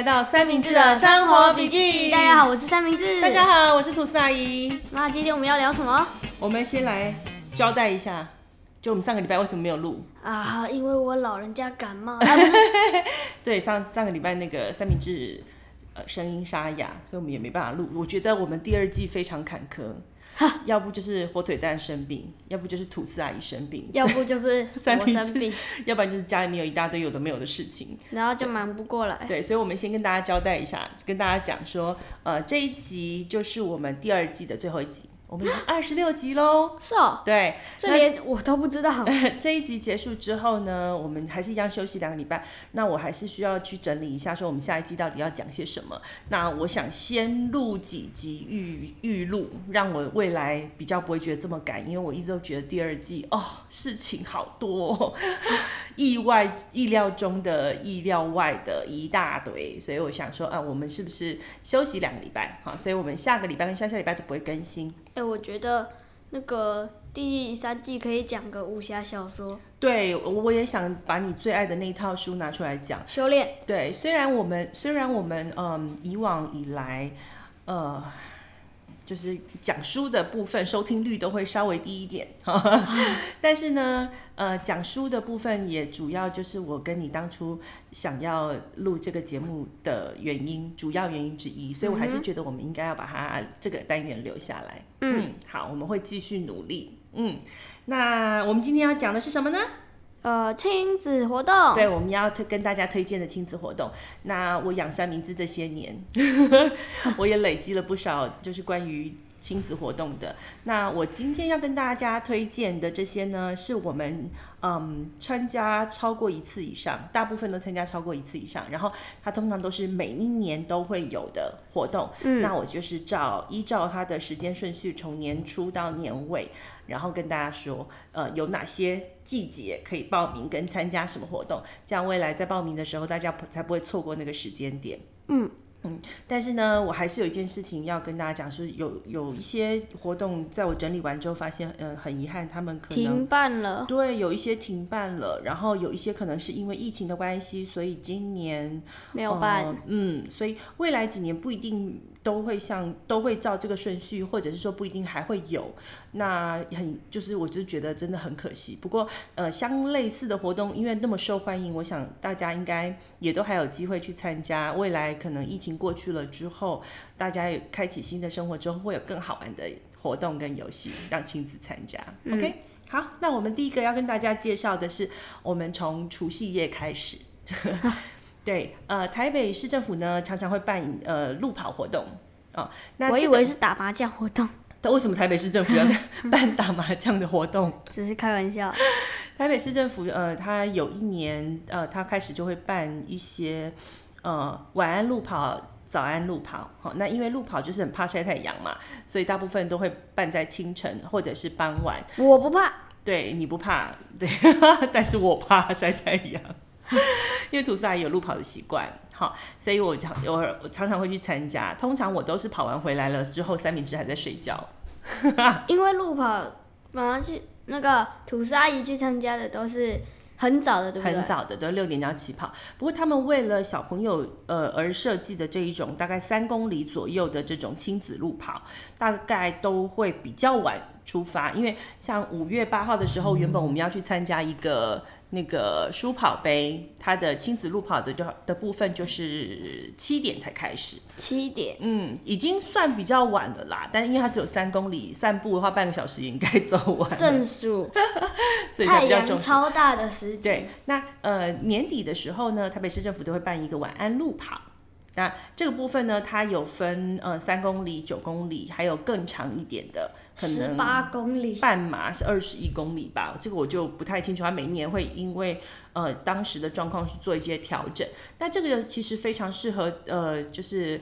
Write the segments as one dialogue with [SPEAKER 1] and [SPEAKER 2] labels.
[SPEAKER 1] 来到三明治的生活笔记。
[SPEAKER 2] 大家好，我是三明治。
[SPEAKER 1] 大家好，我是吐司阿姨。
[SPEAKER 2] 那今天我们要聊什么？
[SPEAKER 1] 我们先来交代一下，就我们上个礼拜为什么没有录
[SPEAKER 2] 啊？因为我老人家感冒。啊、
[SPEAKER 1] 对，上上个礼拜那个三明治呃声音沙哑，所以我们也没办法录。我觉得我们第二季非常坎坷。要不就是火腿蛋生病，要不就是吐司阿姨生病，
[SPEAKER 2] 要不就是 我生病，
[SPEAKER 1] 要不然就是家里面有一大堆有的没有的事情，
[SPEAKER 2] 然后就忙不过来。
[SPEAKER 1] 对，所以，我们先跟大家交代一下，跟大家讲说，呃，这一集就是我们第二季的最后一集。我们二十六集喽，
[SPEAKER 2] 是哦，
[SPEAKER 1] 对，
[SPEAKER 2] 这连我都不知道。
[SPEAKER 1] 这一集结束之后呢，我们还是一样休息两个礼拜。那我还是需要去整理一下，说我们下一季到底要讲些什么。那我想先录几集预预录，让我未来比较不会觉得这么赶，因为我一直都觉得第二季哦，事情好多，意外、意料中的、意料外的一大堆，所以我想说啊，我们是不是休息两个礼拜？好，所以我们下个礼拜跟下下礼拜都不会更新。
[SPEAKER 2] 哎，我觉得那个第三季可以讲个武侠小说。
[SPEAKER 1] 对，我也想把你最爱的那一套书拿出来讲。
[SPEAKER 2] 修炼。
[SPEAKER 1] 对，虽然我们虽然我们嗯以往以来，呃。就是讲书的部分收听率都会稍微低一点，但是呢，呃，讲书的部分也主要就是我跟你当初想要录这个节目的原因，主要原因之一，所以我还是觉得我们应该要把它这个单元留下来。嗯，嗯，好，我们会继续努力。嗯，那我们今天要讲的是什么呢？
[SPEAKER 2] 呃，亲子活动，
[SPEAKER 1] 对，我们要推跟大家推荐的亲子活动。那我养三明治这些年，我也累积了不少，就是关于亲子活动的。那我今天要跟大家推荐的这些呢，是我们嗯参加超过一次以上，大部分都参加超过一次以上。然后它通常都是每一年都会有的活动。嗯，那我就是照依照它的时间顺序，从年初到年尾，然后跟大家说，呃，有哪些。季节可以报名跟参加什么活动，这样未来在报名的时候，大家才不会错过那个时间点。嗯嗯，但是呢，我还是有一件事情要跟大家讲，是有有一些活动，在我整理完之后发现，嗯、呃，很遗憾，他们可能
[SPEAKER 2] 停办了。
[SPEAKER 1] 对，有一些停办了，然后有一些可能是因为疫情的关系，所以今年
[SPEAKER 2] 没有办。
[SPEAKER 1] 呃、嗯，所以未来几年不一定。都会像都会照这个顺序，或者是说不一定还会有，那很就是我就觉得真的很可惜。不过呃，相类似的活动因为那么受欢迎，我想大家应该也都还有机会去参加。未来可能疫情过去了之后，大家也开启新的生活之后，会有更好玩的活动跟游戏让亲子参加。嗯、OK，好，那我们第一个要跟大家介绍的是，我们从除夕夜开始。对，呃，台北市政府呢常常会办呃路跑活动啊、哦。那、这个、
[SPEAKER 2] 我以为是打麻将活动。
[SPEAKER 1] 但为什么台北市政府要 办打麻将的活动？
[SPEAKER 2] 只是开玩笑。
[SPEAKER 1] 台北市政府呃，他有一年呃，他开始就会办一些呃晚安路跑、早安路跑。好、哦，那因为路跑就是很怕晒太阳嘛，所以大部分都会办在清晨或者是傍晚。
[SPEAKER 2] 我不怕。
[SPEAKER 1] 对，你不怕，对，但是我怕晒太阳。因为吐司阿姨有路跑的习惯，好，所以我常我我常常会去参加。通常我都是跑完回来了之后，三明治还在睡觉。
[SPEAKER 2] 因为路跑，马上去那个吐司阿姨去参加的都是很早的，对不对？
[SPEAKER 1] 很早的，都六点就要起跑。不过他们为了小朋友呃而设计的这一种大概三公里左右的这种亲子路跑，大概都会比较晚出发。因为像五月八号的时候，原本我们要去参加一个。那个书跑杯，它的亲子路跑的就的部分就是七点才开始。
[SPEAKER 2] 七点，
[SPEAKER 1] 嗯，已经算比较晚了啦。但是因为它只有三公里，散步的话半个小时也应该 走完。
[SPEAKER 2] 正数，所以太阳超大的时间。
[SPEAKER 1] 对，那呃年底的时候呢，台北市政府都会办一个晚安路跑。那这个部分呢，它有分呃三公里、九公里，还有更长一点的，可能
[SPEAKER 2] 八公里，
[SPEAKER 1] 半马是二十一公里吧。这个我就不太清楚，他每一年会因为呃当时的状况去做一些调整。那这个其实非常适合呃，就是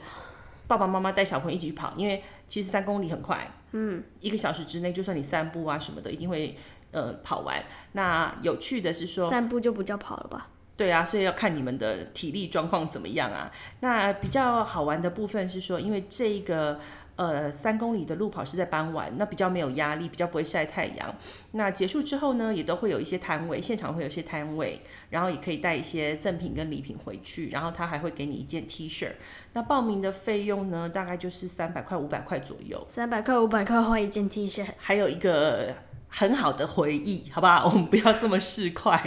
[SPEAKER 1] 爸爸妈妈带小朋友一起去跑，因为其实三公里很快，嗯，一个小时之内，就算你散步啊什么的，一定会呃跑完。那有趣的是说，
[SPEAKER 2] 散步就不叫跑了吧？
[SPEAKER 1] 对啊，所以要看你们的体力状况怎么样啊。那比较好玩的部分是说，因为这个呃三公里的路跑是在傍晚，那比较没有压力，比较不会晒太阳。那结束之后呢，也都会有一些摊位，现场会有一些摊位，然后也可以带一些赠品跟礼品回去，然后他还会给你一件 T 恤。那报名的费用呢，大概就是三百块、五百块左右。
[SPEAKER 2] 三百块、五百块换一件 T 恤，
[SPEAKER 1] 还有一个很好的回忆，好不好？我们不要这么市侩。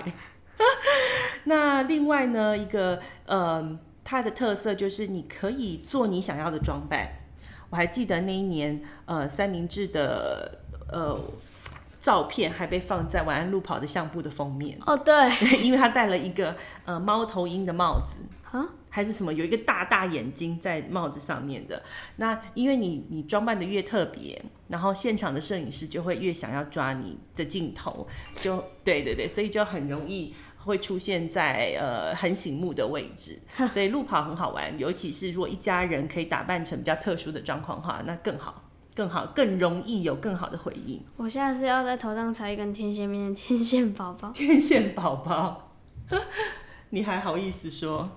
[SPEAKER 1] 那另外呢，一个呃，它的特色就是你可以做你想要的装扮。我还记得那一年，呃，三明治的呃照片还被放在晚安路跑的相簿的封面。
[SPEAKER 2] 哦，对，
[SPEAKER 1] 因为他戴了一个呃猫头鹰的帽子，
[SPEAKER 2] 啊，
[SPEAKER 1] 还是什么，有一个大大眼睛在帽子上面的。那因为你你装扮的越特别，然后现场的摄影师就会越想要抓你的镜头，就对对对，所以就很容易。会出现在呃很醒目的位置，所以路跑很好玩，尤其是如果一家人可以打扮成比较特殊的状况的话，那更好，更好，更容易有更好的回忆。
[SPEAKER 2] 我下次要在头上插一根天线面的天线宝宝。
[SPEAKER 1] 天线宝宝，你还好意思说？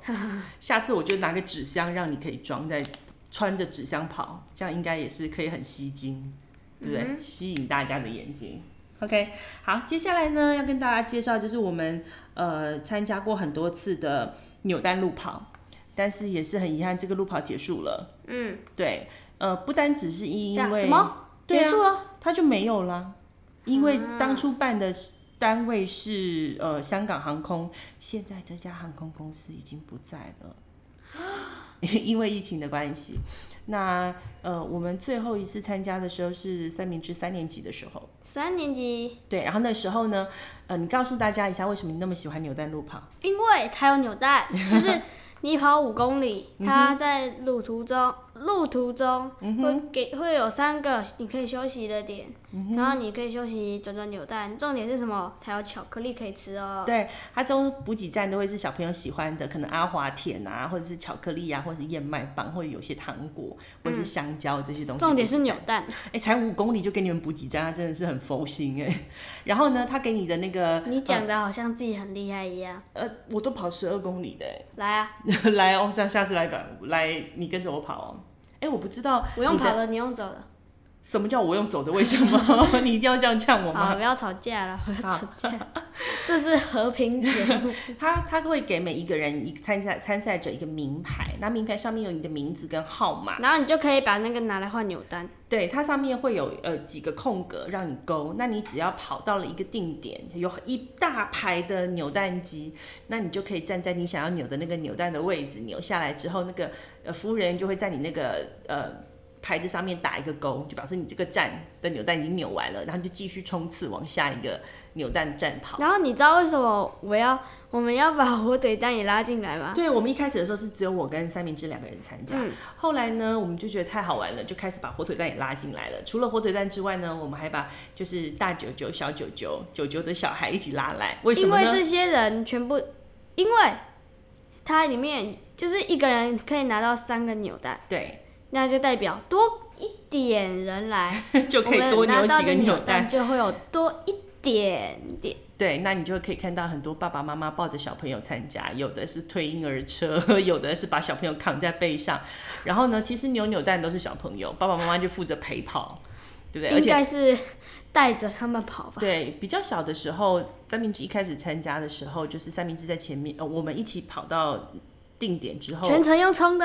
[SPEAKER 1] 下次我就拿个纸箱让你可以装在穿着纸箱跑，这样应该也是可以很吸睛，对不对？嗯、吸引大家的眼睛。OK，好，接下来呢要跟大家介绍就是我们呃参加过很多次的扭蛋路跑，但是也是很遗憾这个路跑结束了。嗯，对，呃，不单只是因为
[SPEAKER 2] 什么结束了，
[SPEAKER 1] 它就没有了，因为当初办的单位是呃香港航空，现在这家航空公司已经不在了，因为疫情的关系。那呃，我们最后一次参加的时候是三明治三年级的时候。
[SPEAKER 2] 三年级。
[SPEAKER 1] 对，然后那时候呢，呃，你告诉大家一下，为什么你那么喜欢扭蛋路跑？
[SPEAKER 2] 因为它有扭蛋，就是你跑五公里，它在路途中。路途中会给会有三个你可以休息的点，嗯、然后你可以休息转转扭蛋。重点是什么？它有巧克力可以吃哦。
[SPEAKER 1] 对，它中补给站都会是小朋友喜欢的，可能阿华田啊，或者是巧克力啊，或者是燕麦棒，或者有些糖果，或者是香蕉这些东西。
[SPEAKER 2] 重点是扭蛋。
[SPEAKER 1] 哎，才五公里就给你们补给站，它真的是很佛心哎。然后呢，他给你的那个，
[SPEAKER 2] 你讲的好像自己很厉害一样。
[SPEAKER 1] 呃，我都跑十二公里的。
[SPEAKER 2] 来啊，
[SPEAKER 1] 来哦，下下次来吧，来，你跟着我跑哦。哎，我不知道。
[SPEAKER 2] 我用跑的，你用走的。
[SPEAKER 1] 什么叫我用走的？为什么？你一定要这样呛我吗？
[SPEAKER 2] 好，不要吵架了，不要吵架。这是和平节目。
[SPEAKER 1] 他他会给每一个人一参赛参赛者一个名牌，那名牌上面有你的名字跟号码，
[SPEAKER 2] 然后你就可以把那个拿来换扭蛋。
[SPEAKER 1] 对，它上面会有呃几个空格让你勾，那你只要跑到了一个定点，有一大排的扭蛋机，那你就可以站在你想要扭的那个扭蛋的位置，扭下来之后，那个呃服务人员就会在你那个呃。牌子上面打一个勾，就表示你这个站的扭蛋已经扭完了，然后就继续冲刺往下一个扭蛋站跑。
[SPEAKER 2] 然后你知道为什么我要我们要把火腿蛋也拉进来吗？
[SPEAKER 1] 对，我们一开始的时候是只有我跟三明治两个人参加，嗯、后来呢，我们就觉得太好玩了，就开始把火腿蛋也拉进来了。除了火腿蛋之外呢，我们还把就是大九九、小九九、九九的小孩一起拉来。为什么呢？
[SPEAKER 2] 因为这些人全部，因为它里面就是一个人可以拿到三个扭蛋。
[SPEAKER 1] 对。
[SPEAKER 2] 那就代表多一点人来，
[SPEAKER 1] 就可以多扭几个扭蛋，
[SPEAKER 2] 就会有多一点点。
[SPEAKER 1] 对，那你就可以看到很多爸爸妈妈抱着小朋友参加，有的是推婴儿车，有的是把小朋友扛在背上。然后呢，其实扭扭蛋都是小朋友，爸爸妈妈就负责陪跑，对不对？
[SPEAKER 2] 应该是带着他们跑吧。
[SPEAKER 1] 对，比较小的时候，三明治一开始参加的时候，就是三明治在前面，呃，我们一起跑到。定点之后，
[SPEAKER 2] 全程用冲的。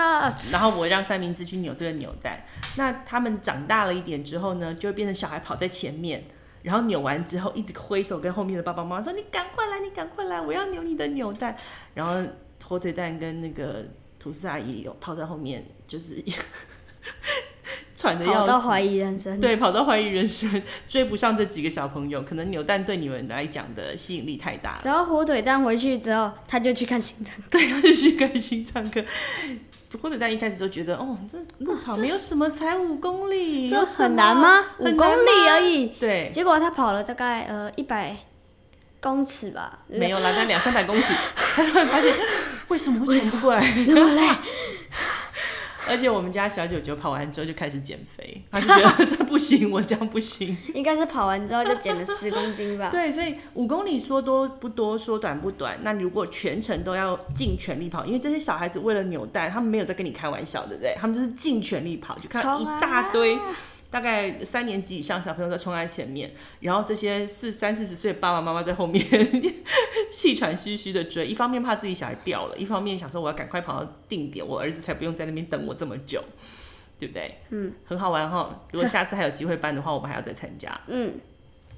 [SPEAKER 1] 然后我让三明治去扭这个扭蛋。那他们长大了一点之后呢，就会变成小孩跑在前面，然后扭完之后一直挥手跟后面的爸爸妈妈说：“你赶快来，你赶快来，我要扭你的扭蛋。”然后火腿蛋跟那个吐司阿姨有跑在后面，就是。喘的要死，
[SPEAKER 2] 跑到怀疑人生，
[SPEAKER 1] 对，跑到怀疑人生，追不上这几个小朋友，可能扭蛋对你们来讲的吸引力太大了。
[SPEAKER 2] 然后火腿蛋回去之后，他就去看心脏科，
[SPEAKER 1] 对，他就去看心脏科。火腿蛋一开始都觉得，哦，这路跑没有什么，才五公里，
[SPEAKER 2] 这很难吗？五公里而已。
[SPEAKER 1] 对。
[SPEAKER 2] 结果他跑了大概呃一百公尺吧，
[SPEAKER 1] 没有啦，那两三百公尺，他突然发现，为什么会喘不过来？
[SPEAKER 2] 那么累。
[SPEAKER 1] 而且我们家小九九跑完之后就开始减肥，他就觉得这不行，我这样不行。
[SPEAKER 2] 应该是跑完之后就减了十公斤吧？
[SPEAKER 1] 对，所以五公里说多不多，说短不短。那如果全程都要尽全力跑，因为这些小孩子为了扭蛋，他们没有在跟你开玩笑，对不对？他们就是尽全力跑，就看到一大堆。大概三年级以上小朋友在冲在前面，然后这些四三四十岁的爸爸妈妈在后面 气喘吁吁的追，一方面怕自己小孩掉了，一方面想说我要赶快跑到定点，我儿子才不用在那边等我这么久，对不对？嗯，很好玩哈。如果下次还有机会办的话，我们还要再参加。嗯，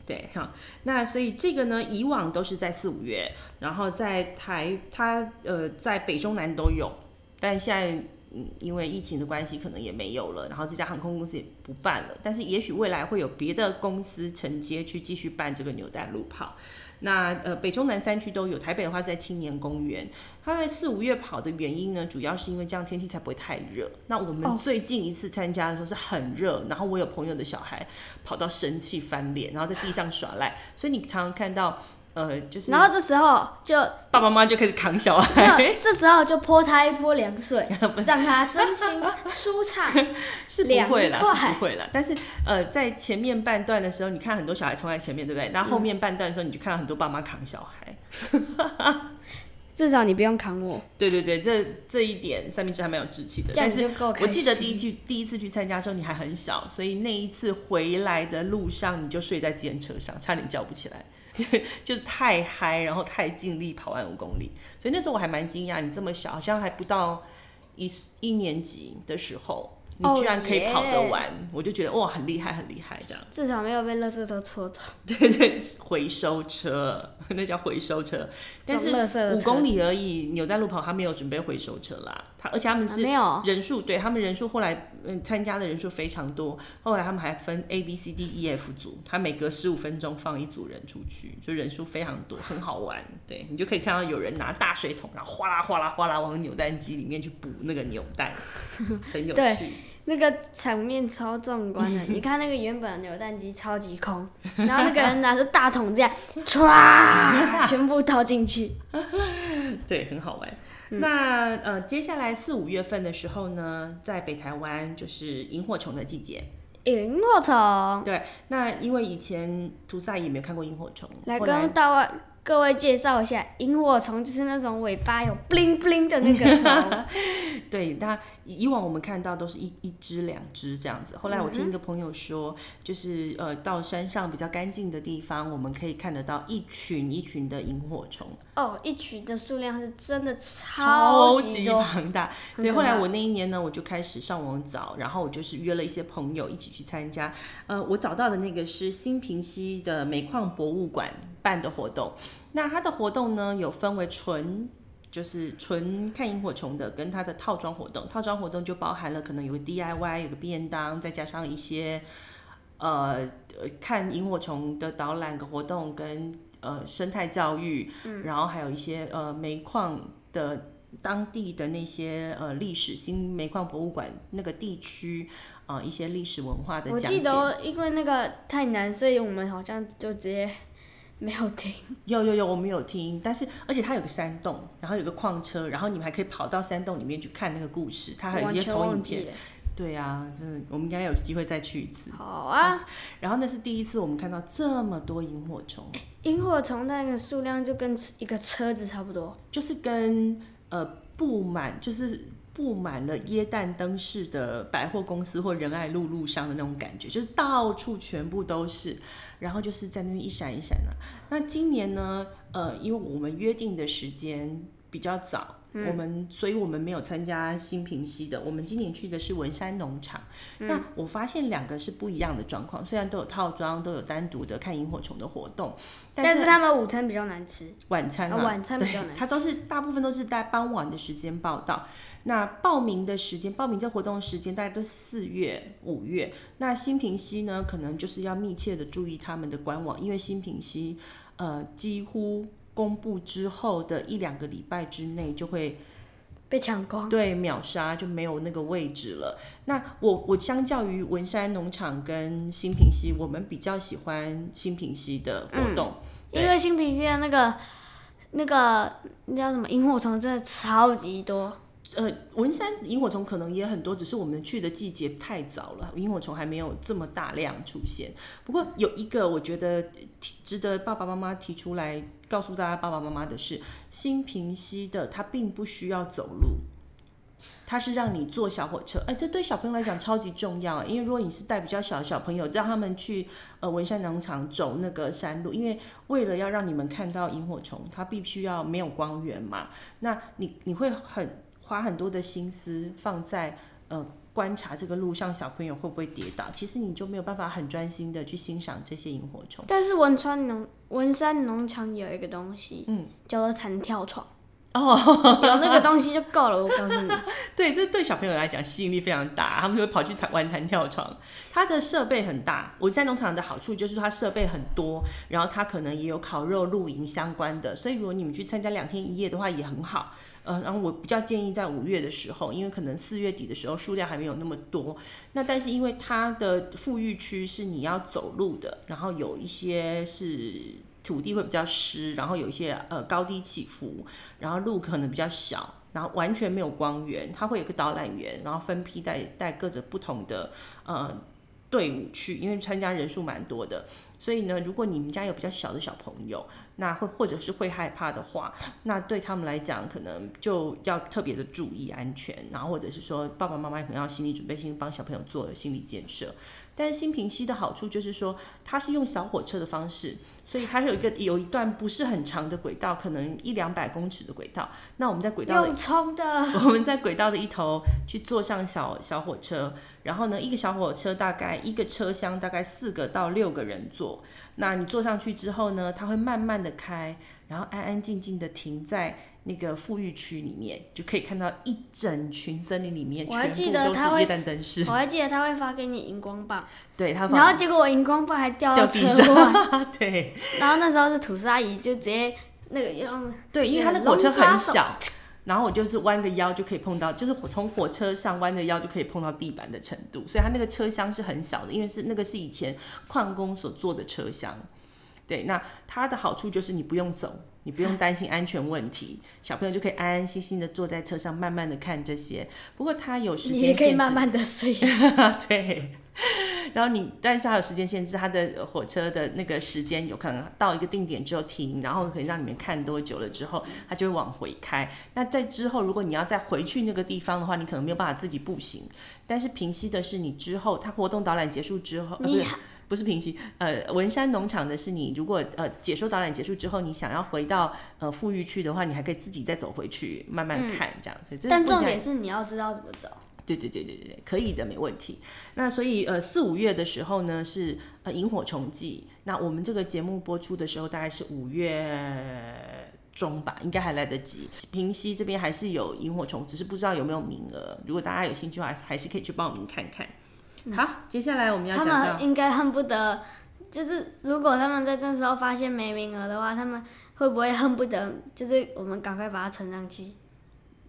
[SPEAKER 1] 对哈。那所以这个呢，以往都是在四五月，然后在台它呃在北中南都有，但现在。嗯，因为疫情的关系，可能也没有了。然后这家航空公司也不办了。但是也许未来会有别的公司承接去继续办这个扭蛋路跑。那呃，北中南三区都有。台北的话是在青年公园。它在四五月跑的原因呢，主要是因为这样天气才不会太热。那我们最近一次参加的时候是很热，oh. 然后我有朋友的小孩跑到生气翻脸，然后在地上耍赖。所以你常常看到。呃，就是，
[SPEAKER 2] 然后这时候就
[SPEAKER 1] 爸爸妈妈就开始扛小孩，
[SPEAKER 2] 这时候就泼他一泼凉水，让他身心舒畅。
[SPEAKER 1] 是不会啦，是不会啦。但是呃，在前面半段的时候，你看很多小孩冲在前面，对不对？那后面半段的时候，你就看到很多爸妈扛小孩。
[SPEAKER 2] 嗯、至少你不用扛我。
[SPEAKER 1] 对对对，这这一点三明治还蛮有志气的。但是我记得第一去第一次去参加的时候，你还很小，所以那一次回来的路上，你就睡在自行车上，差点叫不起来。就就是太嗨，然后太尽力跑完五公里，所以那时候我还蛮惊讶，你这么小，好像还不到一一年级的时候。你居然可以跑得完，oh, 我就觉得哇，很厉害，很厉害这样。
[SPEAKER 2] 至少没有被垃圾车拖走。
[SPEAKER 1] 对对，回收车，那叫回收车。但是五公里而已，纽带路跑他没有准备回收车啦。他而且他们是人数，对他们人数后来嗯参加的人数非常多，后来他们还分 A B C D E F 组，他每隔十五分钟放一组人出去，就人数非常多，很好玩。对，你就可以看到有人拿大水桶，然后哗啦哗啦哗啦往扭蛋机里面去补那个扭蛋，很有趣。
[SPEAKER 2] 那个场面超壮观的，你看那个原本扭蛋机超级空，然后那个人拿着大桶这样，唰，全部倒进去，
[SPEAKER 1] 对，很好玩。嗯、那呃，接下来四五月份的时候呢，在北台湾就是萤火虫的季节。
[SPEAKER 2] 萤火虫。
[SPEAKER 1] 对，那因为以前屠赛也没有看过萤火虫，
[SPEAKER 2] 来跟大外。各位介绍一下，萤火虫就是那种尾巴有 bling bling 的那个 虫。
[SPEAKER 1] 对，它以往我们看到都是一一只两只这样子。后来我听一个朋友说，就是呃到山上比较干净的地方，我们可以看得到一群一群的萤火虫。
[SPEAKER 2] 哦，一群的数量是真的超级
[SPEAKER 1] 庞大。对，后来我那一年呢，我就开始上网找，然后我就是约了一些朋友一起去参加。呃，我找到的那个是新平溪的煤矿博物馆办的活动。那它的活动呢，有分为纯就是纯看萤火虫的，跟它的套装活动。套装活动就包含了可能有个 DIY，有个便当，再加上一些呃看萤火虫的导览的活动跟呃生态教育，嗯，然后还有一些呃煤矿的当地的那些呃历史，新煤矿博物馆那个地区啊，呃，一些历史文化的。
[SPEAKER 2] 我记得因为那个太难，所以我们好像就直接。没有听，
[SPEAKER 1] 有有有，我们有听，但是而且它有个山洞，然后有个矿车，然后你们还可以跑到山洞里面去看那个故事，它还有一些投影片。对啊，真的，我们应该有机会再去一次。
[SPEAKER 2] 好啊，啊，
[SPEAKER 1] 然后那是第一次我们看到这么多萤火虫，
[SPEAKER 2] 萤火虫那个数量就跟一个车子差不多，
[SPEAKER 1] 就是跟呃布满就是。布满了耶诞灯饰的百货公司或仁爱路路上的那种感觉，就是到处全部都是，然后就是在那边一闪一闪的。那今年呢？呃，因为我们约定的时间比较早。嗯、我们，所以我们没有参加新平溪的。我们今年去的是文山农场。嗯、那我发现两个是不一样的状况，虽然都有套装，都有单独的看萤火虫的活动，
[SPEAKER 2] 但是，他们午餐比较难吃。
[SPEAKER 1] 晚餐啊，
[SPEAKER 2] 啊，晚餐比较难吃。
[SPEAKER 1] 它都是大部分都是在傍晚的时间报到。那报名的时间，报名这活动的时间大概都四月、五月。那新平溪呢，可能就是要密切的注意他们的官网，因为新平溪呃几乎。公布之后的一两个礼拜之内就会
[SPEAKER 2] 被抢光，
[SPEAKER 1] 对，秒杀就没有那个位置了。那我我相较于文山农场跟新平溪，我们比较喜欢新平溪的活动，
[SPEAKER 2] 嗯、因为新平溪的那个那个那叫什么萤火虫真的超级多。
[SPEAKER 1] 呃，文山萤火虫可能也很多，只是我们去的季节太早了，萤火虫还没有这么大量出现。不过有一个我觉得值得爸爸妈妈提出来告诉大家爸爸妈妈的是，新平溪的它并不需要走路，它是让你坐小火车。哎，这对小朋友来讲超级重要，因为如果你是带比较小的小朋友，让他们去呃文山农场走那个山路，因为为了要让你们看到萤火虫，它必须要没有光源嘛，那你你会很。花很多的心思放在呃观察这个路上小朋友会不会跌倒，其实你就没有办法很专心的去欣赏这些萤火虫。
[SPEAKER 2] 但是文川农文山农场有一个东西，嗯，叫做弹跳床。哦，有那个东西就够了，我告诉你。
[SPEAKER 1] 对，这对小朋友来讲吸引力非常大，他们就会跑去玩弹跳床。它的设备很大，文山农场的好处就是它设备很多，然后它可能也有烤肉、露营相关的，所以如果你们去参加两天一夜的话也很好。呃，然后我比较建议在五月的时候，因为可能四月底的时候数量还没有那么多。那但是因为它的富裕区是你要走路的，然后有一些是土地会比较湿，然后有一些呃高低起伏，然后路可能比较小，然后完全没有光源。它会有个导览员，然后分批带带各着不同的呃队伍去，因为参加人数蛮多的。所以呢，如果你们家有比较小的小朋友，那会或者是会害怕的话，那对他们来讲，可能就要特别的注意安全，然后或者是说爸爸妈妈可能要心理准备，先帮小朋友做心理建设。但是新平溪的好处就是说，它是用小火车的方式，所以它是有一个有一段不是很长的轨道，可能一两百公尺的轨道。那我们在轨道
[SPEAKER 2] 用冲的，
[SPEAKER 1] 我们在轨道的一头去坐上小小火车，然后呢，一个小火车大概一个车厢大概四个到六个人坐。那你坐上去之后呢，它会慢慢的开，然后安安静静的停在那个富裕区里面，就可以看到一整群森林里面全部都是夜灯灯饰。
[SPEAKER 2] 我还记得他会发给你荧光棒，
[SPEAKER 1] 对，他
[SPEAKER 2] 然后结果我荧光棒还掉到车外，
[SPEAKER 1] 对。
[SPEAKER 2] 然后那时候是土司阿姨就直接那个用，
[SPEAKER 1] 对，因为他那个火车很小。然后我就是弯个腰就可以碰到，就是从火车上弯着腰就可以碰到地板的程度，所以它那个车厢是很小的，因为是那个是以前矿工所坐的车厢。对，那它的好处就是你不用走，你不用担心安全问题，小朋友就可以安安心心的坐在车上，慢慢的看这些。不过它有时间，
[SPEAKER 2] 你也可以慢慢的睡。
[SPEAKER 1] 对。然后你，但是它有时间限制，它的火车的那个时间有可能到一个定点之后停，然后可以让你们看多久了之后，它就会往回开。那在之后，如果你要再回去那个地方的话，你可能没有办法自己步行。但是平息的是你之后，它活动导览结束之后，你、呃、不是平息，呃，文山农场的是你如果呃解说导览结束之后，你想要回到呃富裕区的话，你还可以自己再走回去慢慢看这样。所以这
[SPEAKER 2] 但重点是你要知道怎么走。
[SPEAKER 1] 对对对对对可以的，没问题。那所以呃四五月的时候呢是呃萤火虫季，那我们这个节目播出的时候大概是五月中吧，应该还来得及。平溪这边还是有萤火虫，只是不知道有没有名额。如果大家有兴趣的话，还是可以去报名看看。好，嗯、接下来我们要讲到
[SPEAKER 2] 他们应该恨不得，就是如果他们在那时候发现没名额的话，他们会不会恨不得就是我们赶快把它呈上去？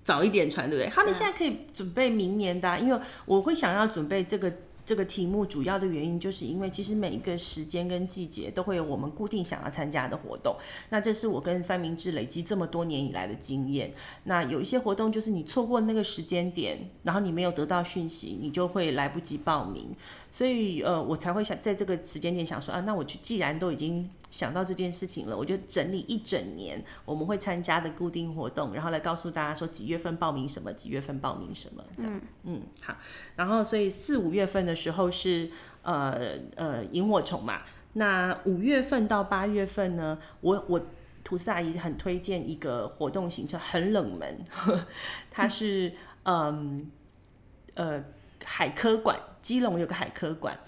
[SPEAKER 1] 早一点传，对不对？他们现在可以准备明年的啊，因为我会想要准备这个这个题目，主要的原因就是因为其实每一个时间跟季节都会有我们固定想要参加的活动。那这是我跟三明治累积这么多年以来的经验。那有一些活动就是你错过那个时间点，然后你没有得到讯息，你就会来不及报名。所以呃，我才会想在这个时间点想说啊，那我就既然都已经。想到这件事情了，我就整理一整年我们会参加的固定活动，然后来告诉大家说几月份报名什么，几月份报名什么。这样，嗯嗯，好。然后所以四五月份的时候是呃呃萤火虫嘛，那五月份到八月份呢，我我吐司阿姨很推荐一个活动行程，很冷门，呵 它是嗯呃海科馆，基隆有个海科馆。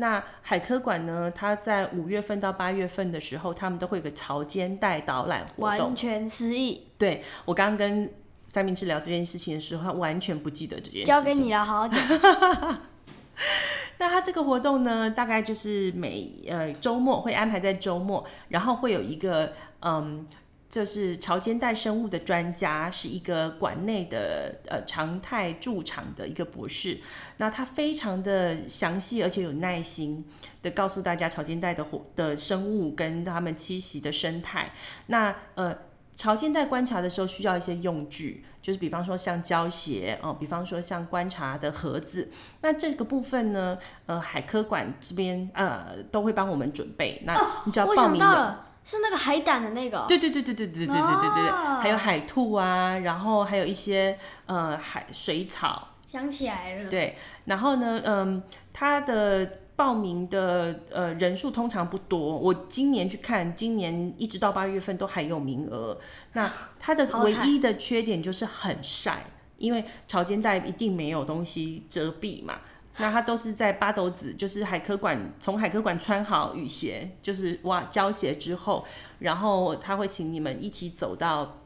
[SPEAKER 1] 那海科馆呢？它在五月份到八月份的时候，他们都会有个潮间带导览活动。
[SPEAKER 2] 完全失忆。
[SPEAKER 1] 对，我刚刚跟三明治聊这件事情的时候，他完全不记得这件事情。
[SPEAKER 2] 交给你了，好好讲。
[SPEAKER 1] 那他这个活动呢，大概就是每呃周末会安排在周末，然后会有一个嗯。这是潮间带生物的专家，是一个馆内的呃常态驻场的一个博士。那他非常的详细，而且有耐心的告诉大家潮间带的活的生物跟他们栖息的生态。那呃。潮间带观察的时候需要一些用具，就是比方说像胶鞋哦，比方说像观察的盒子。那这个部分呢，呃，海科馆这边呃都会帮我们准备。那你只要报名了，
[SPEAKER 2] 是那个海胆的那
[SPEAKER 1] 个。对对对对对对对对对对，还有海兔啊，然后还有一些呃海水草。
[SPEAKER 2] 想起来了。
[SPEAKER 1] 对，然后呢，嗯，它的。报名的呃人数通常不多，我今年去看，今年一直到八月份都还有名额。那它的唯一的缺点就是很晒，因为潮间带一定没有东西遮蔽嘛。那他都是在八斗子，就是海科馆，从海科馆穿好雨鞋，就是哇胶鞋之后，然后他会请你们一起走到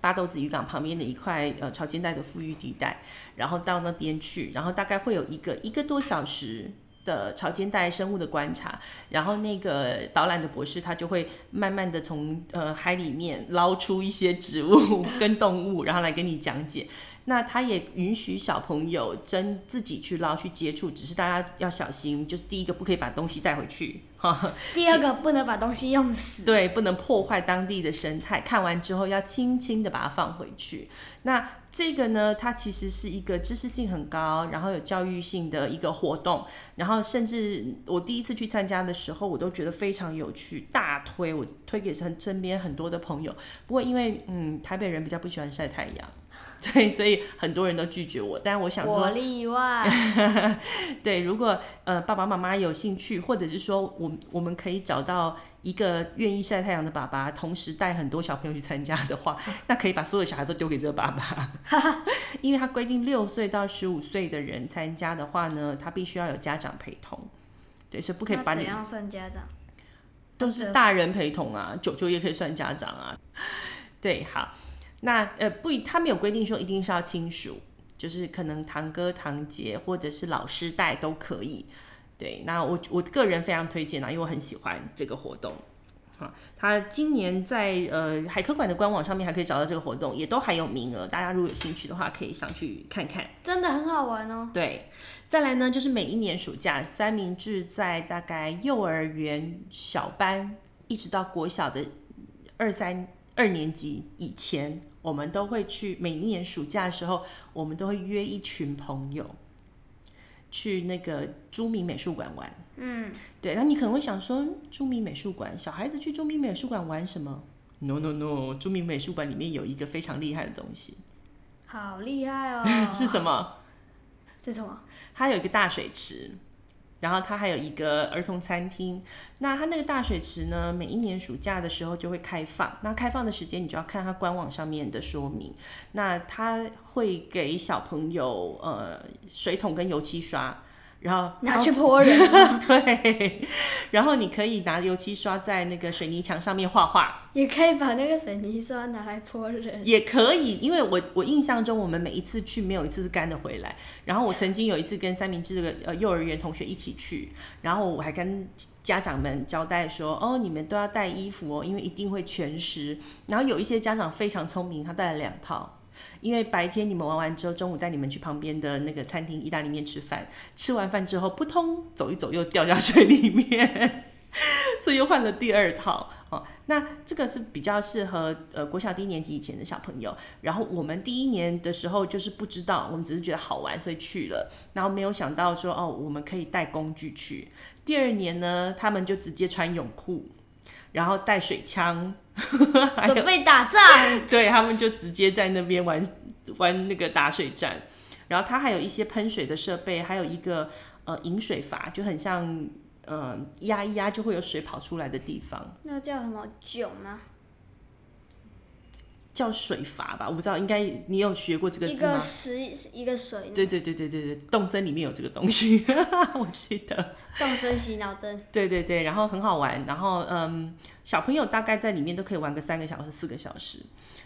[SPEAKER 1] 八斗子渔港旁边的一块呃潮间带的富育地带，然后到那边去，然后大概会有一个一个多小时。的潮间带生物的观察，然后那个导览的博士他就会慢慢的从呃海里面捞出一些植物跟动物，然后来跟你讲解。那他也允许小朋友真自己去捞去接触，只是大家要小心，就是第一个不可以把东西带回去，哈。
[SPEAKER 2] 第二个不能把东西用死，
[SPEAKER 1] 对，不能破坏当地的生态。看完之后要轻轻的把它放回去。那这个呢，它其实是一个知识性很高，然后有教育性的一个活动。然后甚至我第一次去参加的时候，我都觉得非常有趣，大推我推给身身边很多的朋友。不过因为嗯，台北人比较不喜欢晒太阳。对，所以很多人都拒绝我，但我想说，
[SPEAKER 2] 我例外。
[SPEAKER 1] 对，如果呃爸爸妈妈有兴趣，或者是说我我们可以找到一个愿意晒太阳的爸爸，同时带很多小朋友去参加的话，那可以把所有小孩都丢给这个爸爸，因为他规定六岁到十五岁的人参加的话呢，他必须要有家长陪同。对，所以不可以把你
[SPEAKER 2] 怎样算家长？
[SPEAKER 1] 都是大人陪同啊，九九也可以算家长啊。对，好。那呃不，他没有规定说一定是要亲属，就是可能堂哥堂姐或者是老师带都可以。对，那我我个人非常推荐啊，因为我很喜欢这个活动。啊，他今年在呃海科馆的官网上面还可以找到这个活动，也都还有名额，大家如果有兴趣的话，可以上去看看。
[SPEAKER 2] 真的很好玩哦。
[SPEAKER 1] 对，再来呢，就是每一年暑假三明治在大概幼儿园小班一直到国小的二三二年级以前。我们都会去，每一年暑假的时候，我们都会约一群朋友去那个朱明美术馆玩。嗯，对。那你可能会想说，朱明美术馆，小孩子去朱明美术馆玩什么？No No No，朱明美术馆里面有一个非常厉害的东西。
[SPEAKER 2] 好厉害哦！
[SPEAKER 1] 是什么？
[SPEAKER 2] 是什么？
[SPEAKER 1] 它有一个大水池。然后它还有一个儿童餐厅，那它那个大水池呢，每一年暑假的时候就会开放。那开放的时间你就要看它官网上面的说明。那它会给小朋友呃水桶跟油漆刷。然后
[SPEAKER 2] 拿去泼人，
[SPEAKER 1] 对，然后你可以拿油漆刷在那个水泥墙上面画画，
[SPEAKER 2] 也可以把那个水泥刷拿来泼人，
[SPEAKER 1] 也可以，因为我我印象中我们每一次去没有一次是干的回来。然后我曾经有一次跟三明治的呃幼儿园同学一起去，然后我还跟家长们交代说，哦，你们都要带衣服哦，因为一定会全湿。然后有一些家长非常聪明，他带了两套。因为白天你们玩完之后，中午带你们去旁边的那个餐厅意大利面吃饭，吃完饭之后扑通走一走又掉下水里面，所以又换了第二套哦。那这个是比较适合呃国小低年级以前的小朋友。然后我们第一年的时候就是不知道，我们只是觉得好玩，所以去了，然后没有想到说哦我们可以带工具去。第二年呢，他们就直接穿泳裤，然后带水枪。
[SPEAKER 2] 准备打仗，
[SPEAKER 1] 对，他们就直接在那边玩玩那个打水战，然后它还有一些喷水的设备，还有一个呃饮水阀，就很像呃压一压就会有水跑出来的地方。
[SPEAKER 2] 那叫什么酒吗？
[SPEAKER 1] 叫水阀吧，我不知道，应该你有学过这个字吗？
[SPEAKER 2] 一个石，一个水。
[SPEAKER 1] 对对对对对对，动森里面有这个东西，我记得。
[SPEAKER 2] 动森洗脑针。
[SPEAKER 1] 对对对，然后很好玩，然后嗯，小朋友大概在里面都可以玩个三个小时、四个小时。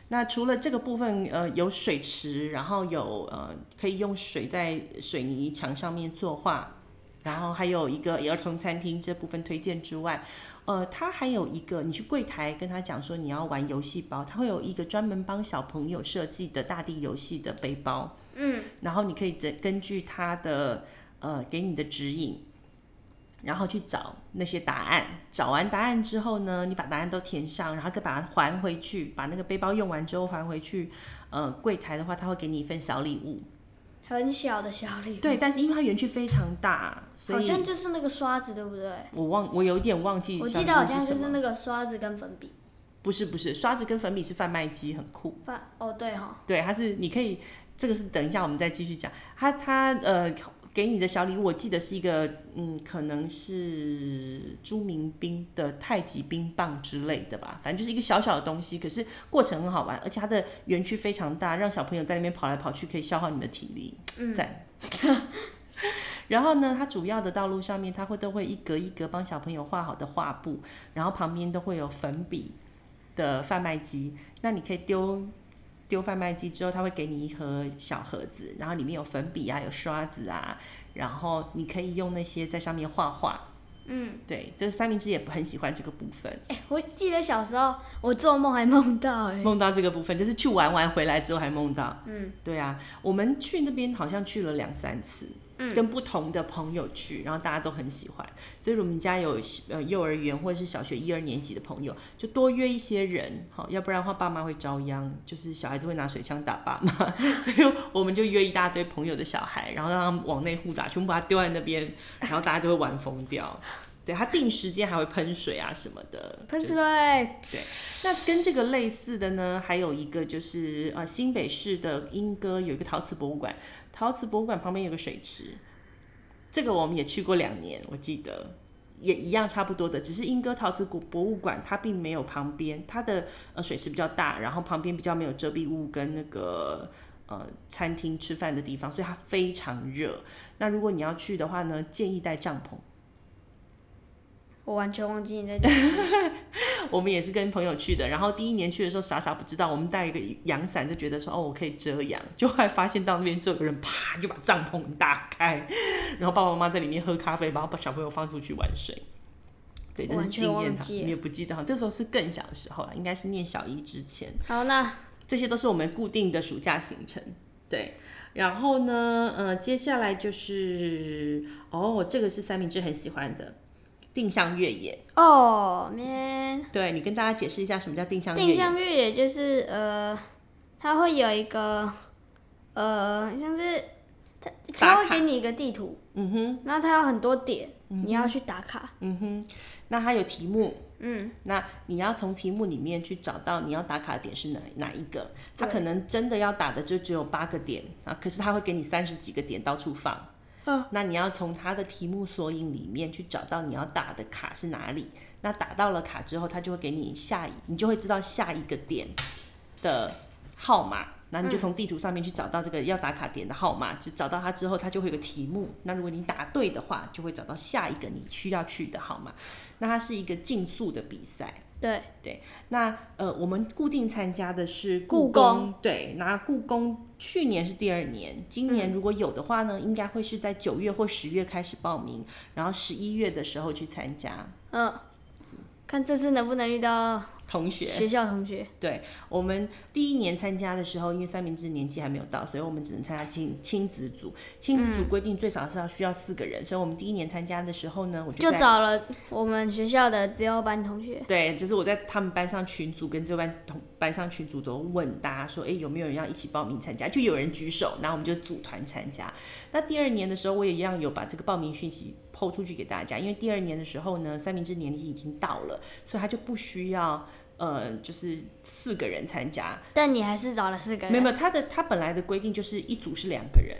[SPEAKER 1] 那除了这个部分，呃，有水池，然后有呃，可以用水在水泥墙上面作画，然后还有一个儿童餐厅这部分推荐之外。呃，他还有一个，你去柜台跟他讲说你要玩游戏包，他会有一个专门帮小朋友设计的大地游戏的背包，嗯，然后你可以根根据他的呃给你的指引，然后去找那些答案。找完答案之后呢，你把答案都填上，然后再把它还回去。把那个背包用完之后还回去。呃，柜台的话，他会给你一份小礼物，
[SPEAKER 2] 很小的小礼物。
[SPEAKER 1] 对，但是因为它园区非常大，所以
[SPEAKER 2] 好像就是那个刷子，对不对？
[SPEAKER 1] 我忘，我有点忘记。
[SPEAKER 2] 我记得好像就是那个刷子跟粉笔。
[SPEAKER 1] 不是不是，刷子跟粉笔是贩卖机，很酷。
[SPEAKER 2] 贩哦，对哈、哦。
[SPEAKER 1] 对，它是你可以，这个是等一下我们再继续讲。它它呃。给你的小礼物，我记得是一个，嗯，可能是朱明冰的太极冰棒之类的吧，反正就是一个小小的东西，可是过程很好玩，而且它的园区非常大，让小朋友在那边跑来跑去，可以消耗你的体力。嗯，赞。然后呢，它主要的道路上面，它会都会一格一格帮小朋友画好的画布，然后旁边都会有粉笔的贩卖机，那你可以丢。丢贩卖机之后，他会给你一盒小盒子，然后里面有粉笔啊，有刷子啊，然后你可以用那些在上面画画。嗯，对，就是三明治也很喜欢这个部分。
[SPEAKER 2] 哎、欸，我记得小时候我做梦还梦到、欸，哎，
[SPEAKER 1] 梦到这个部分，就是去玩完回来之后还梦到。嗯，对啊，我们去那边好像去了两三次。跟不同的朋友去，然后大家都很喜欢，所以我们家有呃幼儿园或者是小学一二年级的朋友，就多约一些人，好，要不然的话爸妈会遭殃，就是小孩子会拿水枪打爸妈，所以我们就约一大堆朋友的小孩，然后让他们往内互打，全部把他丢在那边，然后大家就会玩疯掉。对，他定时间还会喷水啊什么的，
[SPEAKER 2] 喷水。
[SPEAKER 1] 对，那跟这个类似的呢，还有一个就是呃新北市的莺歌有一个陶瓷博物馆。陶瓷博物馆旁边有个水池，这个我们也去过两年，我记得也一样差不多的，只是莺歌陶瓷博物馆它并没有旁边，它的呃水池比较大，然后旁边比较没有遮蔽物跟那个呃餐厅吃饭的地方，所以它非常热。那如果你要去的话呢，建议带帐篷。
[SPEAKER 2] 我完全忘记你在讲。
[SPEAKER 1] 我们也是跟朋友去的，然后第一年去的时候傻傻不知道，我们带一个阳伞就觉得说哦，我可以遮阳，就后来发现到那边就有个人啪就把帐篷打开，然后爸爸妈妈在里面喝咖啡，然后把小朋友放出去玩水。对，真是惊艳他，你也不记得哈，这时候是更小的时候了，应该是念小一之前。
[SPEAKER 2] 好，那
[SPEAKER 1] 这些都是我们固定的暑假行程。对，然后呢，呃，接下来就是哦，这个是三明治很喜欢的。定向越野。
[SPEAKER 2] 哦，man，
[SPEAKER 1] 对，你跟大家解释一下什么叫定向越野？
[SPEAKER 2] 定向越野就是呃，它会有一个呃，像是它它会给你一个地图，嗯哼，然后它有很多点，嗯、你要去打卡，
[SPEAKER 1] 嗯哼，那它有题目，嗯，那你要从题目里面去找到你要打卡的点是哪哪一个？它可能真的要打的就只有八个点啊，可是它会给你三十几个点到处放。那你要从它的题目索引里面去找到你要打的卡是哪里。那打到了卡之后，它就会给你下一，你就会知道下一个点的号码。那你就从地图上面去找到这个要打卡点的号码，就找到它之后，它就会有个题目。那如果你答对的话，就会找到下一个你需要去的号码。那它是一个竞速的比赛。
[SPEAKER 2] 对
[SPEAKER 1] 对，那呃，我们固定参加的是故宫，对，那故宫去年是第二年，今年如果有的话呢，嗯、应该会是在九月或十月开始报名，然后十一月的时候去参加。嗯，
[SPEAKER 2] 看这次能不能遇到。
[SPEAKER 1] 同学，
[SPEAKER 2] 学校同学，
[SPEAKER 1] 对，我们第一年参加的时候，因为三明治年纪还没有到，所以我们只能参加亲亲子组。亲子组规定最少是要需要四个人，嗯，所以我们第一年参加的时候呢，我就，
[SPEAKER 2] 就找了我们学校的资优班同学。
[SPEAKER 1] 对，就是我在他们班上群组跟资优班同班上群组都问大家说，哎，有没有人要一起报名参加？就有人举手，然后我们就组团参加。那第二年的时候，我也一样有把这个报名讯息 PO 出去给大家，因为第二年的时候呢，三明治年纪已经到了，所以他就不需要。呃，就是四个人参加，
[SPEAKER 2] 但你还是找了四个人。
[SPEAKER 1] 没有，他的他本来的规定就是一组是两个人，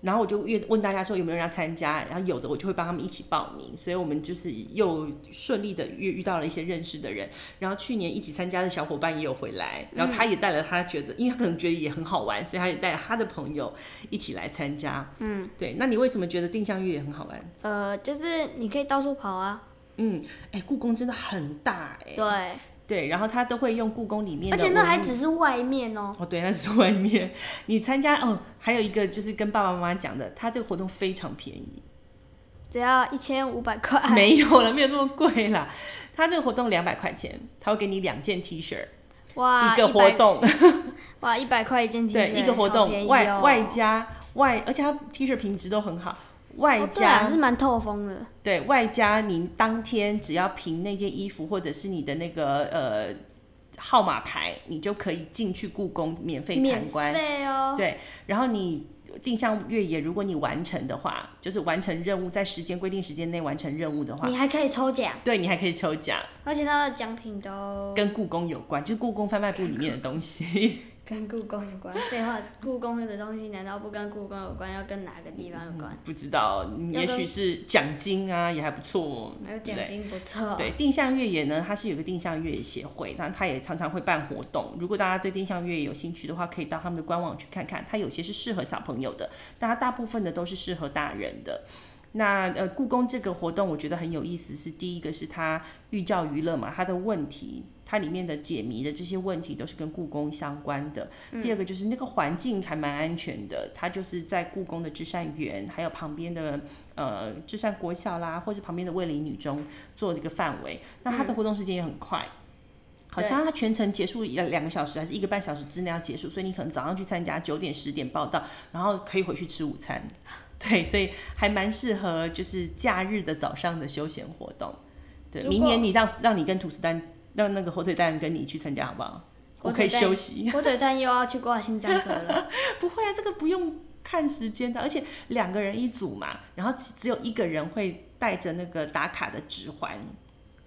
[SPEAKER 1] 然后我就越问大家说有没有人要参加，然后有的我就会帮他们一起报名，所以我们就是又顺利的遇遇到了一些认识的人，然后去年一起参加的小伙伴也有回来，然后他也带了他觉得，嗯、因为他可能觉得也很好玩，所以他也带了他的朋友一起来参加。嗯，对，那你为什么觉得定向越野很好玩？
[SPEAKER 2] 呃，就是你可以到处跑啊。
[SPEAKER 1] 嗯，哎、欸，故宫真的很大哎、欸。
[SPEAKER 2] 对
[SPEAKER 1] 对，然后他都会用故宫里面的，
[SPEAKER 2] 而且那还只是外面哦。
[SPEAKER 1] 哦，对，那是外面。你参加哦，还有一个就是跟爸爸妈妈讲的，他这个活动非常便宜，
[SPEAKER 2] 只要一千五百块。
[SPEAKER 1] 没有了，没有那么贵啦。他这个活动两百块钱，他会给你两件 T 恤。
[SPEAKER 2] 哇，
[SPEAKER 1] 一个活动，
[SPEAKER 2] 哇，一百块一件 T 恤，
[SPEAKER 1] 对，一个活动、哦、外外加外，而且他 T 恤品质都很好。外加、
[SPEAKER 2] 哦、是蛮透风的。
[SPEAKER 1] 对，外加您当天只要凭那件衣服或者是你的那个呃号码牌，你就可以进去故宫免费参观。
[SPEAKER 2] 免费哦。
[SPEAKER 1] 对，然后你。定向越野，如果你完成的话，就是完成任务，在时间规定时间内完成任务的话，
[SPEAKER 2] 你还可以抽奖。
[SPEAKER 1] 对，你还可以抽奖，
[SPEAKER 2] 而且它的奖品都
[SPEAKER 1] 跟故宫有关，就是故宫贩卖部里面的东西。
[SPEAKER 2] 跟故宫有关？废话，故宫的东西难道不跟故宫有关？要跟哪个地方有关？嗯、
[SPEAKER 1] 不知道，也许是奖金啊，也还不错。
[SPEAKER 2] 还有奖金不错。
[SPEAKER 1] 对，定向越野呢，它是有个定向越野协会，那它也常常会办活动。如果大家对定向越野有兴趣的话，可以到他们的官网去看看。它有些是适合小朋友的，但它大部分的都是适合大人的。那呃，故宫这个活动我觉得很有意思，是第一个是它寓教于乐嘛，它的问题，它里面的解谜的这些问题都是跟故宫相关的。嗯、第二个就是那个环境还蛮安全的，它就是在故宫的至善园，还有旁边的呃至善国小啦，或者旁边的卫理女中做这个范围。那它的活动时间也很快，嗯、好像它全程结束两两个小时还是一个半小时之内要结束，所以你可能早上去参加，九点十点报到，然后可以回去吃午餐。对，所以还蛮适合就是假日的早上的休闲活动。对，明年你让让你跟吐司蛋，让那个火腿蛋跟你去参加好不好？我可以休息。
[SPEAKER 2] 火腿蛋又要去挂心脏科了。
[SPEAKER 1] 不会啊，这个不用看时间的，而且两个人一组嘛，然后只有一个人会带着那个打卡的指环。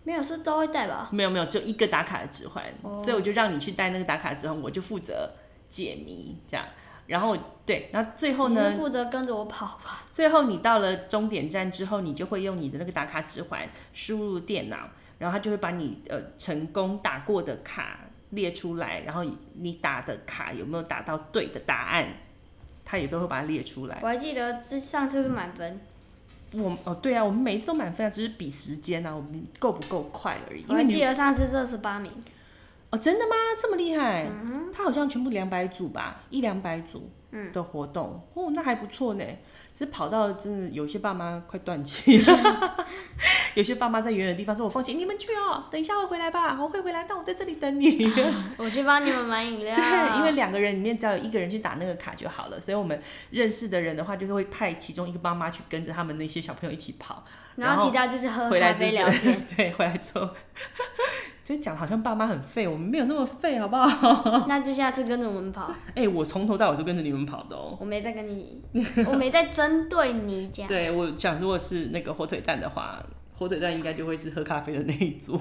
[SPEAKER 2] 没有，是都会带吧？
[SPEAKER 1] 没有没有，就一个打卡的指环，oh. 所以我就让你去带那个打卡指环，我就负责解谜这样。然后对，然后最后呢？
[SPEAKER 2] 你负责跟着我跑吧。
[SPEAKER 1] 最后你到了终点站之后，你就会用你的那个打卡指环输入电脑，然后它就会把你呃成功打过的卡列出来，然后你打的卡有没有打到对的答案，它也都会把它列出来。
[SPEAKER 2] 我还记得这上次是满分。
[SPEAKER 1] 我哦对啊，我们每一次都满分啊，只是比时间啊，我们够不够快而已。
[SPEAKER 2] 我还记得上次是二十八名。
[SPEAKER 1] 哦，真的吗？这么厉害？嗯，他好像全部两百组吧，一两百组的活动，嗯、哦，那还不错呢。只是跑到真的有些爸妈快断气了，有些爸妈在远远的地方说：“我放弃，你们去哦，等一下我回来吧，我会回来，但我在这里等你。
[SPEAKER 2] 啊 ”我去帮你们买饮料。
[SPEAKER 1] 对，因为两个人里面只要有一个人去打那个卡就好了，所以我们认识的人的话，就是会派其中一个妈妈去跟着他们那些小朋友一起跑，
[SPEAKER 2] 然后其他就是喝咖啡聊天。
[SPEAKER 1] 对，回来之后。就讲好像爸妈很废，我们没有那么废，好不好？
[SPEAKER 2] 那就下次跟着我们跑。
[SPEAKER 1] 哎、欸，我从头到尾都跟着你们跑的哦。
[SPEAKER 2] 我没在跟你，我没在针对你讲。
[SPEAKER 1] 对，我讲，如果是那个火腿蛋的话，火腿蛋应该就会是喝咖啡的那一组。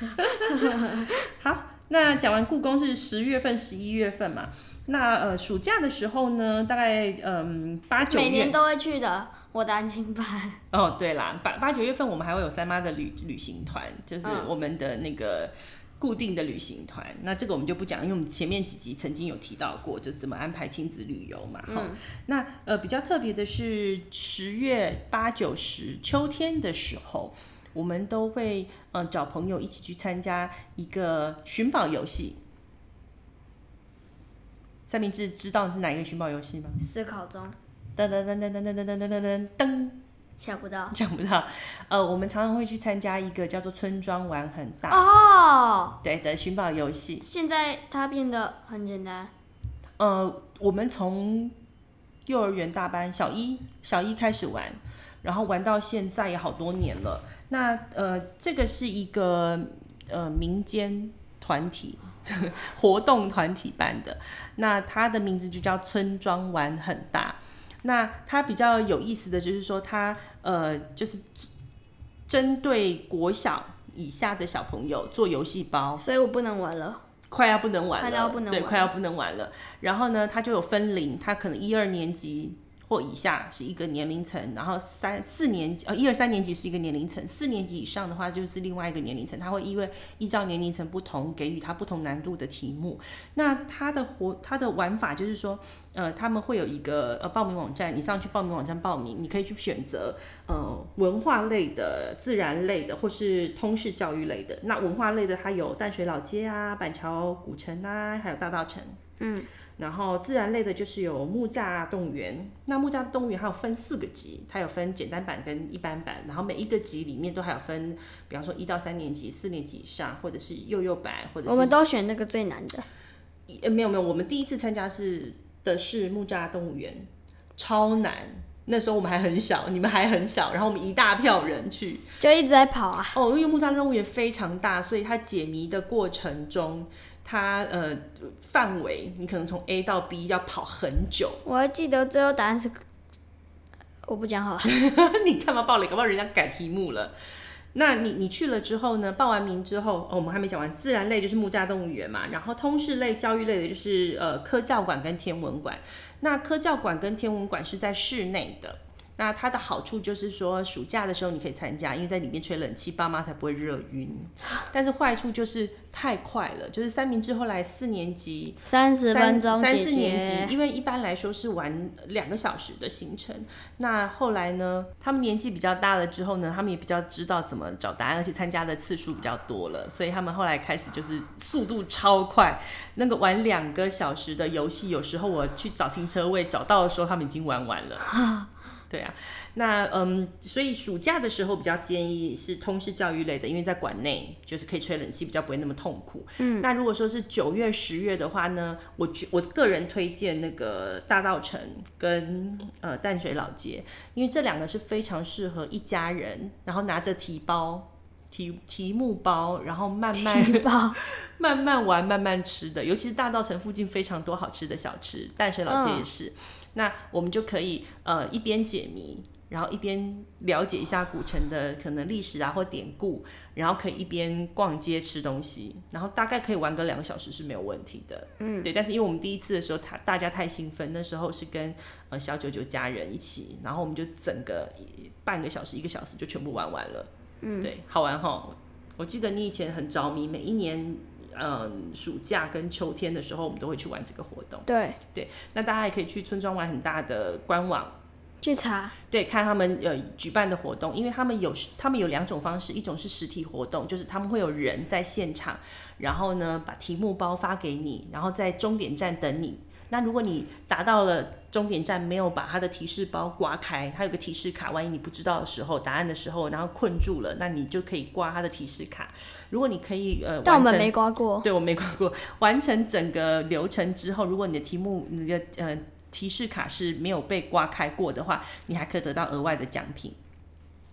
[SPEAKER 1] 好，那讲完故宫是十月份、十一月份嘛？那呃，暑假的时候呢，大概嗯八九月，
[SPEAKER 2] 每年都会去的。我的安亲班。
[SPEAKER 1] 哦，对啦，八八九月份我们还会有三妈的旅旅行团，就是我们的那个固定的旅行团。嗯、那这个我们就不讲，因为我们前面几集曾经有提到过，就是怎么安排亲子旅游嘛。哈、嗯，那呃比较特别的是十月八九十秋天的时候，我们都会嗯、呃、找朋友一起去参加一个寻宝游戏。三明治知道是哪一个寻宝游戏吗？
[SPEAKER 2] 思考中。
[SPEAKER 1] 噔噔噔噔噔噔噔噔噔噔噔，
[SPEAKER 2] 想不到，
[SPEAKER 1] 想不到。呃，我们常常会去参加一个叫做“村庄玩很大”
[SPEAKER 2] 哦，
[SPEAKER 1] 对的寻宝游戏。
[SPEAKER 2] 现在它变得很简单。
[SPEAKER 1] 呃，我们从幼儿园大班小一小一开始玩，然后玩到现在也好多年了。那呃，这个是一个呃民间团体。活动团体办的，那它的名字就叫村庄玩很大。那它比较有意思的就是说它，它呃就是针对国小以下的小朋友做游戏包，
[SPEAKER 2] 所以我不能玩了，
[SPEAKER 1] 快要不能玩了，
[SPEAKER 2] 快要不能玩了，
[SPEAKER 1] 对，快要不能玩了。然后呢，它就有分龄，它可能一二年级。或以下是一个年龄层，然后三四年级呃一二三年级是一个年龄层，四年级以上的话就是另外一个年龄层，它会因为依照年龄层不同给予它不同难度的题目。那它的活它的玩法就是说，呃他们会有一个呃报名网站，你上去报名网站报名，你可以去选择呃文化类的、自然类的或是通识教育类的。那文化类的它有淡水老街啊、板桥古城啊，还有大道城。嗯。然后自然类的就是有木栅动物园，那木栅动物园还有分四个级，它有分简单版跟一般版，然后每一个级里面都还有分，比方说一到三年级、四年级以上，或者是幼幼版，或者是
[SPEAKER 2] 我们都选那个最难的。
[SPEAKER 1] 呃，没有没有，我们第一次参加是的是木栅动物园，超难，那时候我们还很小，你们还很小，然后我们一大票人去，
[SPEAKER 2] 就一直在跑啊。
[SPEAKER 1] 哦，因为木栅动物园非常大，所以它解谜的过程中，它呃范围你可能从 A 到 B 要跑很久。
[SPEAKER 2] 我还记得最后答案是，我不讲好了。
[SPEAKER 1] 你干嘛报了？搞不好人家改题目了。那你你去了之后呢？报完名之后，哦，我们还没讲完。自然类就是木栅动物园嘛，然后通识类、教育类的就是呃科教馆跟天文馆。那科教馆跟天文馆是在室内的。那它的好处就是说，暑假的时候你可以参加，因为在里面吹冷气，爸妈才不会热晕。但是坏处就是太快了，就是三明治后来四年级
[SPEAKER 2] 三十分钟，
[SPEAKER 1] 三四年级，因为一般来说是玩两个小时的行程。那后来呢，他们年纪比较大了之后呢，他们也比较知道怎么找答案，而且参加的次数比较多了，所以他们后来开始就是速度超快。那个玩两个小时的游戏，有时候我去找停车位找到的时候，他们已经玩完了。对啊，那嗯，所以暑假的时候比较建议是通识教育类的，因为在馆内就是可以吹冷气，比较不会那么痛苦。嗯，那如果说是九月、十月的话呢，我觉我个人推荐那个大稻城跟呃淡水老街，因为这两个是非常适合一家人，然后拿着提包、提提木包，然后慢慢 慢慢玩、慢慢吃的。尤其是大稻城附近非常多好吃的小吃，淡水老街也是。嗯那我们就可以呃一边解谜，然后一边了解一下古城的可能历史啊或典故，然后可以一边逛街吃东西，然后大概可以玩个两个小时是没有问题的。嗯，对。但是因为我们第一次的时候，他大家太兴奋，那时候是跟呃小九九家人一起，然后我们就整个半个小时一个小时就全部玩完了。嗯，对，好玩哈。我记得你以前很着迷，每一年。嗯，暑假跟秋天的时候，我们都会去玩这个活动。
[SPEAKER 2] 对
[SPEAKER 1] 对，那大家也可以去村庄玩很大的官网
[SPEAKER 2] 去查，
[SPEAKER 1] 对，看他们呃举办的活动，因为他们有他们有两种方式，一种是实体活动，就是他们会有人在现场，然后呢把题目包发给你，然后在终点站等你。那如果你达到了终点站，没有把它的提示包刮开，它有个提示卡，万一你不知道的时候，答案的时候，然后困住了，那你就可以刮它的提示卡。如果你可以呃，
[SPEAKER 2] 但我们没刮过，
[SPEAKER 1] 对，我没刮过。完成整个流程之后，如果你的题目你的呃提示卡是没有被刮开过的话，你还可以得到额外的奖品。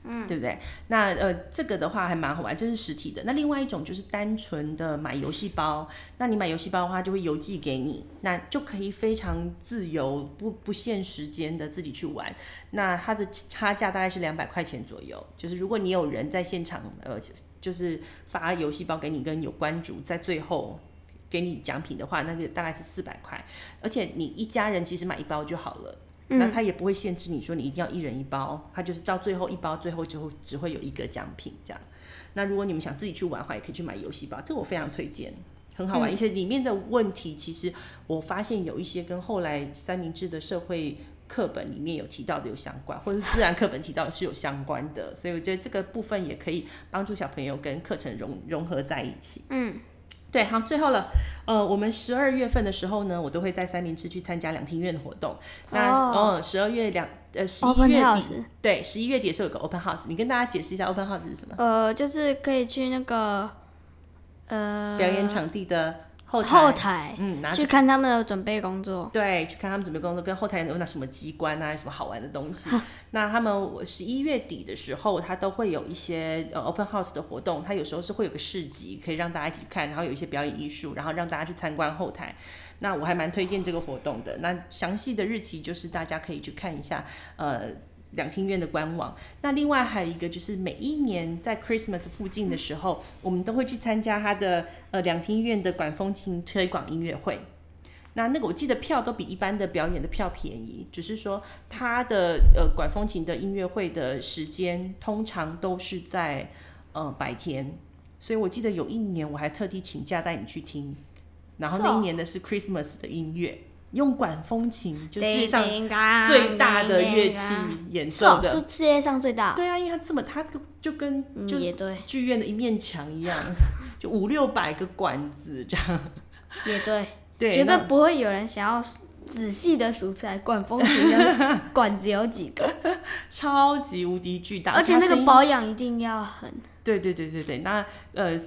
[SPEAKER 1] 嗯，对不对？那呃，这个的话还蛮好玩，这是实体的。那另外一种就是单纯的买游戏包，那你买游戏包的话，就会邮寄给你，那就可以非常自由、不不限时间的自己去玩。那它的差价大概是两百块钱左右，就是如果你有人在现场，呃，就是发游戏包给你，跟有关主在最后给你奖品的话，那个大概是四百块，而且你一家人其实买一包就好了。那他也不会限制你说你一定要一人一包，他就是到最后一包，最后就只会有一个奖品这样。那如果你们想自己去玩的话，也可以去买游戏包，这个我非常推荐，很好玩。一些里面的问题，其实我发现有一些跟后来三明治的社会课本里面有提到的有相关，或者是自然课本提到的是有相关的，所以我觉得这个部分也可以帮助小朋友跟课程融融合在一起。嗯。对，好，最后了，呃，我们十二月份的时候呢，我都会带三明治去参加两厅院的活动。那，嗯，十二月两，呃，十一月底，对，十一月底的时候有个 open house，你跟大家解释一下 open house 是什么？
[SPEAKER 2] 呃，就是可以去那个，呃，
[SPEAKER 1] 表演场地的。后台，
[SPEAKER 2] 后台，嗯，去看他们的准备工作，
[SPEAKER 1] 对，去看他们准备工作，跟后台有那什么机关啊，什么好玩的东西。那他们十一月底的时候，他都会有一些呃 open house 的活动，他有时候是会有个市集，可以让大家一起看，然后有一些表演艺术，然后让大家去参观后台。那我还蛮推荐这个活动的。那详细的日期就是大家可以去看一下，呃。两厅院的官网，那另外还有一个就是每一年在 Christmas 附近的时候，我们都会去参加他的呃两厅院的管风琴推广音乐会。那那个我记得票都比一般的表演的票便宜，只是说他的呃管风琴的音乐会的时间通常都是在呃白天，所以我记得有一年我还特地请假带你去听，然后那一年的是 Christmas 的音乐。用管风琴，就是世界上最大的乐器演奏的，
[SPEAKER 2] 是世界上最大。
[SPEAKER 1] 对啊，因为它这么，它就跟就剧院的一面墙一样，
[SPEAKER 2] 嗯、
[SPEAKER 1] 就五六百个管子这样。
[SPEAKER 2] 也对，对，绝对不会有人想要仔细的数出来管风琴的管子有几个，
[SPEAKER 1] 超级无敌巨大，
[SPEAKER 2] 而且那个保养一定要很。
[SPEAKER 1] 对对对对对，那呃。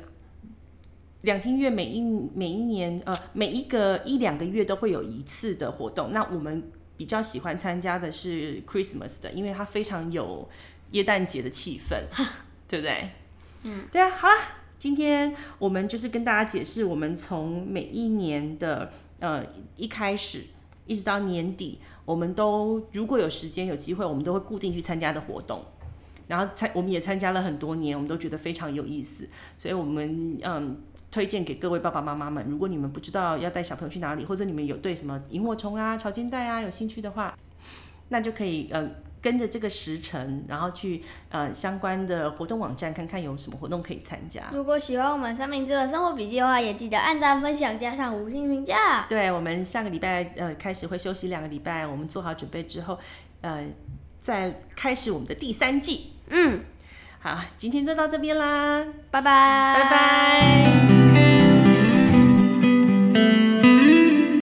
[SPEAKER 1] 两厅院每一每一年呃每一个一两个月都会有一次的活动，那我们比较喜欢参加的是 Christmas 的，因为它非常有耶诞节的气氛，对不对？嗯，对啊。好了，今天我们就是跟大家解释，我们从每一年的呃一开始一直到年底，我们都如果有时间有机会，我们都会固定去参加的活动。然后参我们也参加了很多年，我们都觉得非常有意思，所以我们嗯。推荐给各位爸爸妈妈们，如果你们不知道要带小朋友去哪里，或者你们有对什么萤火虫啊、潮间带啊有兴趣的话，那就可以呃跟着这个时辰，然后去呃相关的活动网站看看有什么活动可以参加。
[SPEAKER 2] 如果喜欢我们三明治的生活笔记的话，也记得按赞、分享、加上五星评价。对，
[SPEAKER 1] 我们下个礼拜呃开始会休息两个礼拜，我们做好准备之后，呃再开始我们的第三季。
[SPEAKER 2] 嗯，
[SPEAKER 1] 好，今天就到这边啦，
[SPEAKER 2] 拜拜，
[SPEAKER 1] 拜拜。